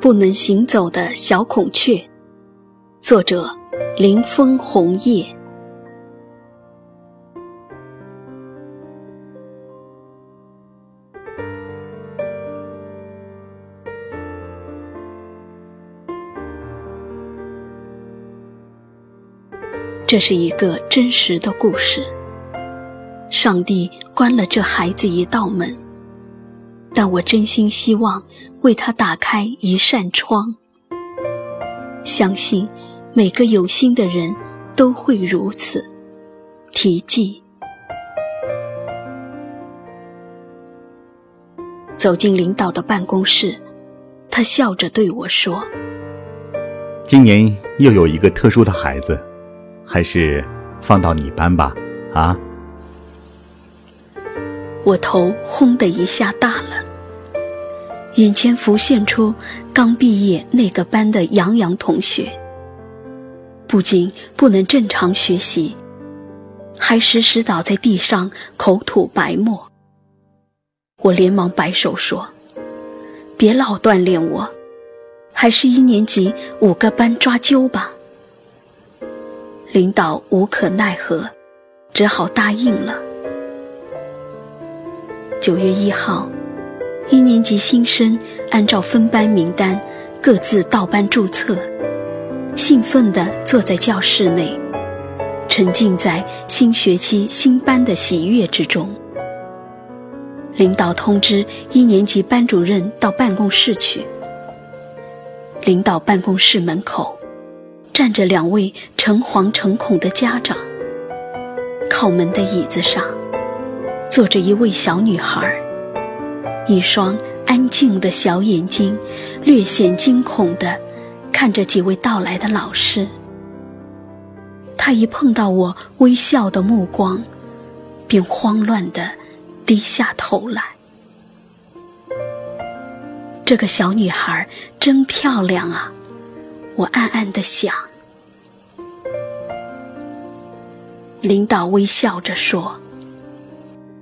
不能行走的小孔雀，作者林峰红叶。这是一个真实的故事。上帝关了这孩子一道门，但我真心希望为他打开一扇窗。相信每个有心的人都会如此。题记：走进领导的办公室，他笑着对我说：“今年又有一个特殊的孩子，还是放到你班吧，啊？”我头轰的一下大了，眼前浮现出刚毕业那个班的杨洋同学，不仅不能正常学习，还时时倒在地上口吐白沫。我连忙摆手说：“别老锻炼我，还是一年级五个班抓阄吧。”领导无可奈何，只好答应了。九月一号，一年级新生按照分班名单各自到班注册，兴奋地坐在教室内，沉浸在新学期新班的喜悦之中。领导通知一年级班主任到办公室去。领导办公室门口站着两位诚惶诚恐的家长，靠门的椅子上。坐着一位小女孩，一双安静的小眼睛，略显惊恐的看着几位到来的老师。他一碰到我微笑的目光，便慌乱的低下头来。这个小女孩真漂亮啊！我暗暗的想。领导微笑着说。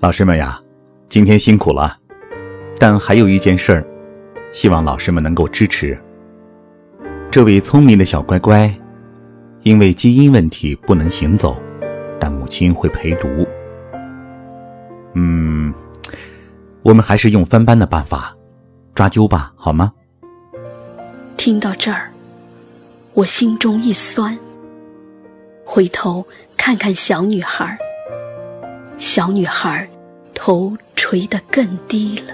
老师们呀，今天辛苦了，但还有一件事儿，希望老师们能够支持。这位聪明的小乖乖，因为基因问题不能行走，但母亲会陪读。嗯，我们还是用分班的办法抓阄吧，好吗？听到这儿，我心中一酸，回头看看小女孩。小女孩头垂得更低了。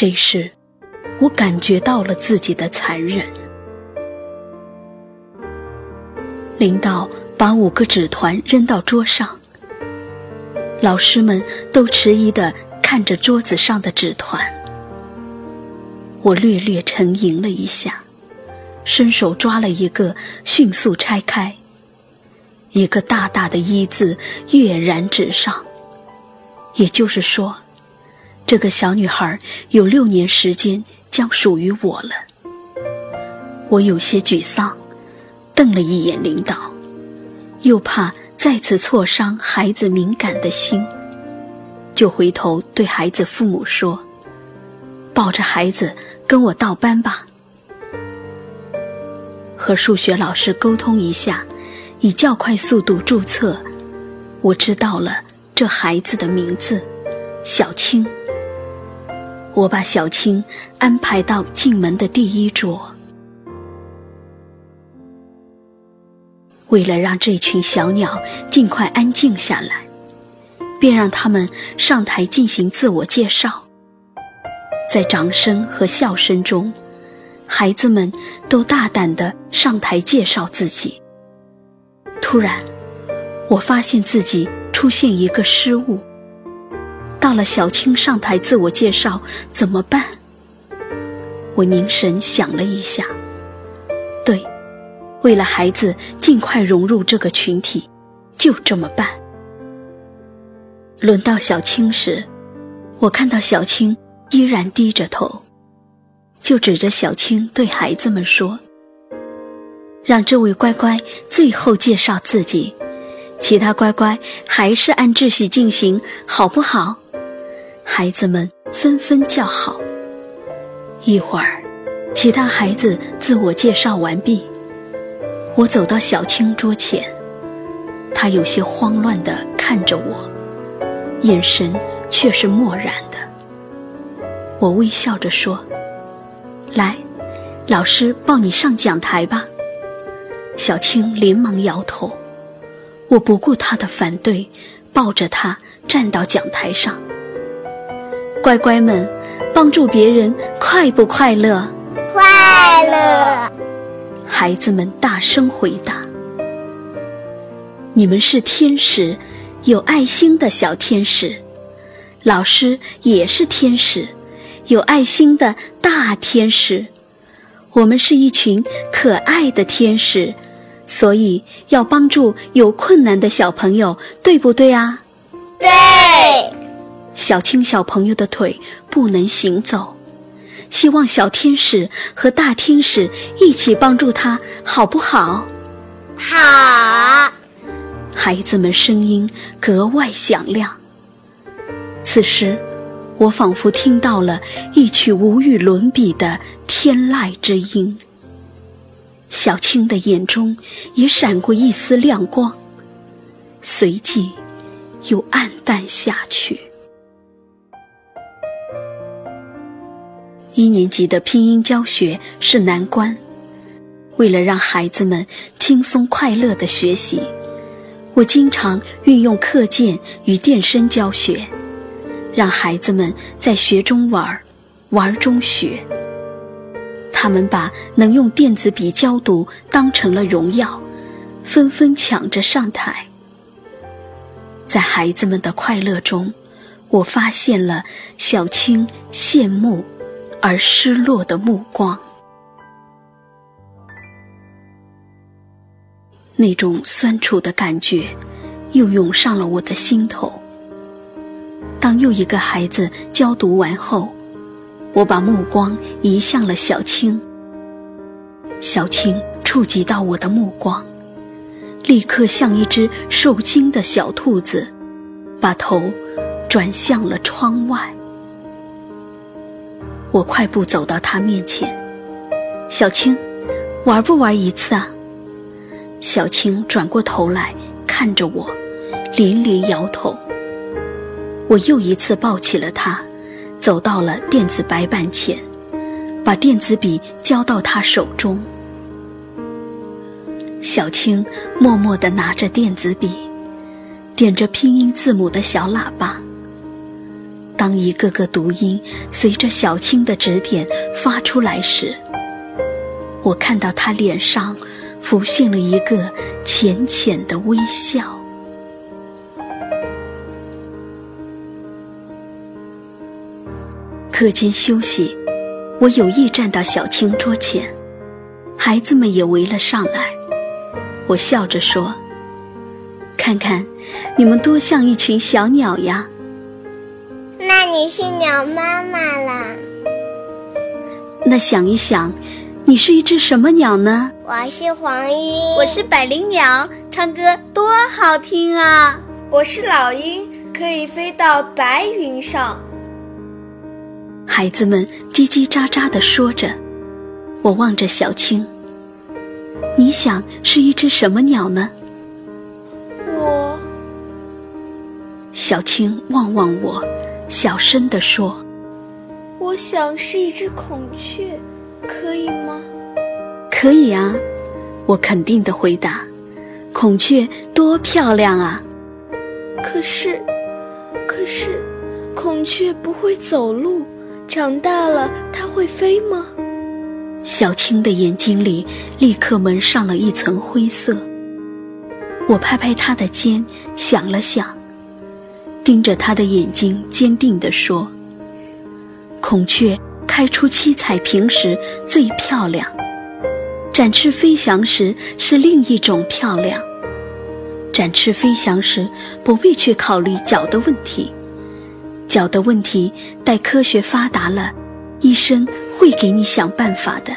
这时，我感觉到了自己的残忍。领导把五个纸团扔到桌上，老师们都迟疑地看着桌子上的纸团。我略略沉吟了一下，伸手抓了一个，迅速拆开。一个大大的“一”字跃然纸上，也就是说，这个小女孩有六年时间将属于我了。我有些沮丧，瞪了一眼领导，又怕再次挫伤孩子敏感的心，就回头对孩子父母说：“抱着孩子跟我倒班吧，和数学老师沟通一下。”以较快速度注册，我知道了这孩子的名字，小青。我把小青安排到进门的第一桌。为了让这群小鸟尽快安静下来，便让他们上台进行自我介绍。在掌声和笑声中，孩子们都大胆地上台介绍自己。突然，我发现自己出现一个失误。到了小青上台自我介绍，怎么办？我凝神想了一下，对，为了孩子尽快融入这个群体，就这么办。轮到小青时，我看到小青依然低着头，就指着小青对孩子们说。让这位乖乖最后介绍自己，其他乖乖还是按秩序进行，好不好？孩子们纷纷叫好。一会儿，其他孩子自我介绍完毕，我走到小青桌前，他有些慌乱地看着我，眼神却是漠然的。我微笑着说：“来，老师抱你上讲台吧。”小青连忙摇头。我不顾他的反对，抱着他站到讲台上。乖乖们，帮助别人快不快乐？快乐！孩子们大声回答：“你们是天使，有爱心的小天使。老师也是天使，有爱心的大天使。我们是一群可爱的天使。”所以要帮助有困难的小朋友，对不对啊？对。小青小朋友的腿不能行走，希望小天使和大天使一起帮助他，好不好？好。孩子们声音格外响亮。此时，我仿佛听到了一曲无与伦比的天籁之音。小青的眼中也闪过一丝亮光，随即又暗淡下去。一年级的拼音教学是难关，为了让孩子们轻松快乐的学习，我经常运用课件与电声教学，让孩子们在学中玩，玩中学。他们把能用电子笔教读当成了荣耀，纷纷抢着上台。在孩子们的快乐中，我发现了小青羡慕而失落的目光。那种酸楚的感觉又涌上了我的心头。当又一个孩子教读完后，我把目光移向了小青，小青触及到我的目光，立刻像一只受惊的小兔子，把头转向了窗外。我快步走到他面前，小青，玩不玩一次啊？小青转过头来看着我，连连摇头。我又一次抱起了他。走到了电子白板前，把电子笔交到他手中。小青默默地拿着电子笔，点着拼音字母的小喇叭。当一个个读音随着小青的指点发出来时，我看到他脸上浮现了一个浅浅的微笑。课间休息，我有意站到小青桌前，孩子们也围了上来。我笑着说：“看看，你们多像一群小鸟呀！”那你是鸟妈妈啦？那想一想，你是一只什么鸟呢？我是黄莺，我是百灵鸟，唱歌多好听啊！我是老鹰，可以飞到白云上。孩子们叽叽喳喳地说着，我望着小青。你想是一只什么鸟呢？我。小青望望我，小声地说：“我想是一只孔雀，可以吗？”“可以啊。”我肯定的回答。“孔雀多漂亮啊！”“可是，可是，孔雀不会走路。”长大了，它会飞吗？小青的眼睛里立刻蒙上了一层灰色。我拍拍他的肩，想了想，盯着他的眼睛，坚定地说：“孔雀开出七彩屏时最漂亮，展翅飞翔时是另一种漂亮。展翅飞翔时不必去考虑脚的问题。”脚的问题，待科学发达了，医生会给你想办法的。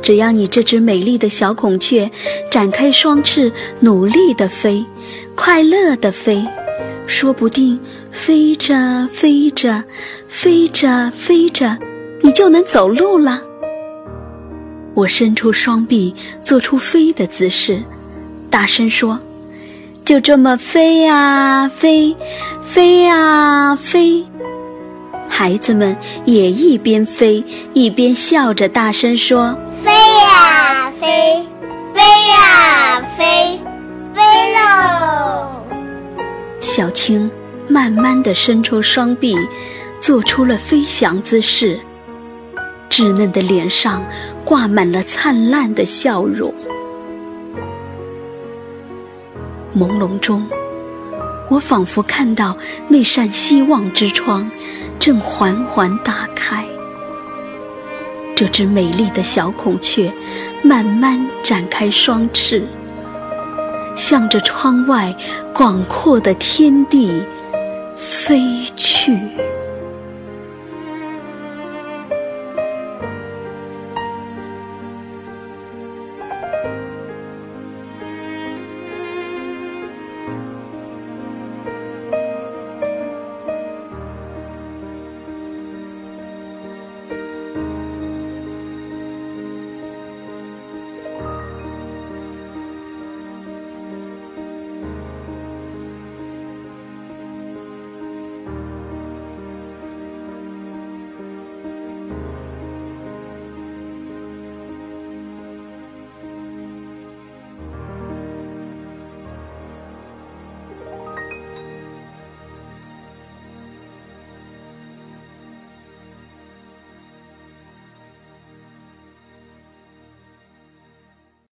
只要你这只美丽的小孔雀展开双翅，努力地飞，快乐地飞，说不定飞着飞着，飞着飞着，你就能走路了。我伸出双臂，做出飞的姿势，大声说：“就这么飞啊飞，飞啊飞！”孩子们也一边飞一边笑着，大声说：“飞呀飞，飞呀小青慢慢地伸出双臂，做出了飞翔姿势，稚嫩的脸上挂满了灿烂的笑容。朦胧中，我仿佛看到那扇希望之窗。正缓缓打开，这只美丽的小孔雀慢慢展开双翅，向着窗外广阔的天地飞去。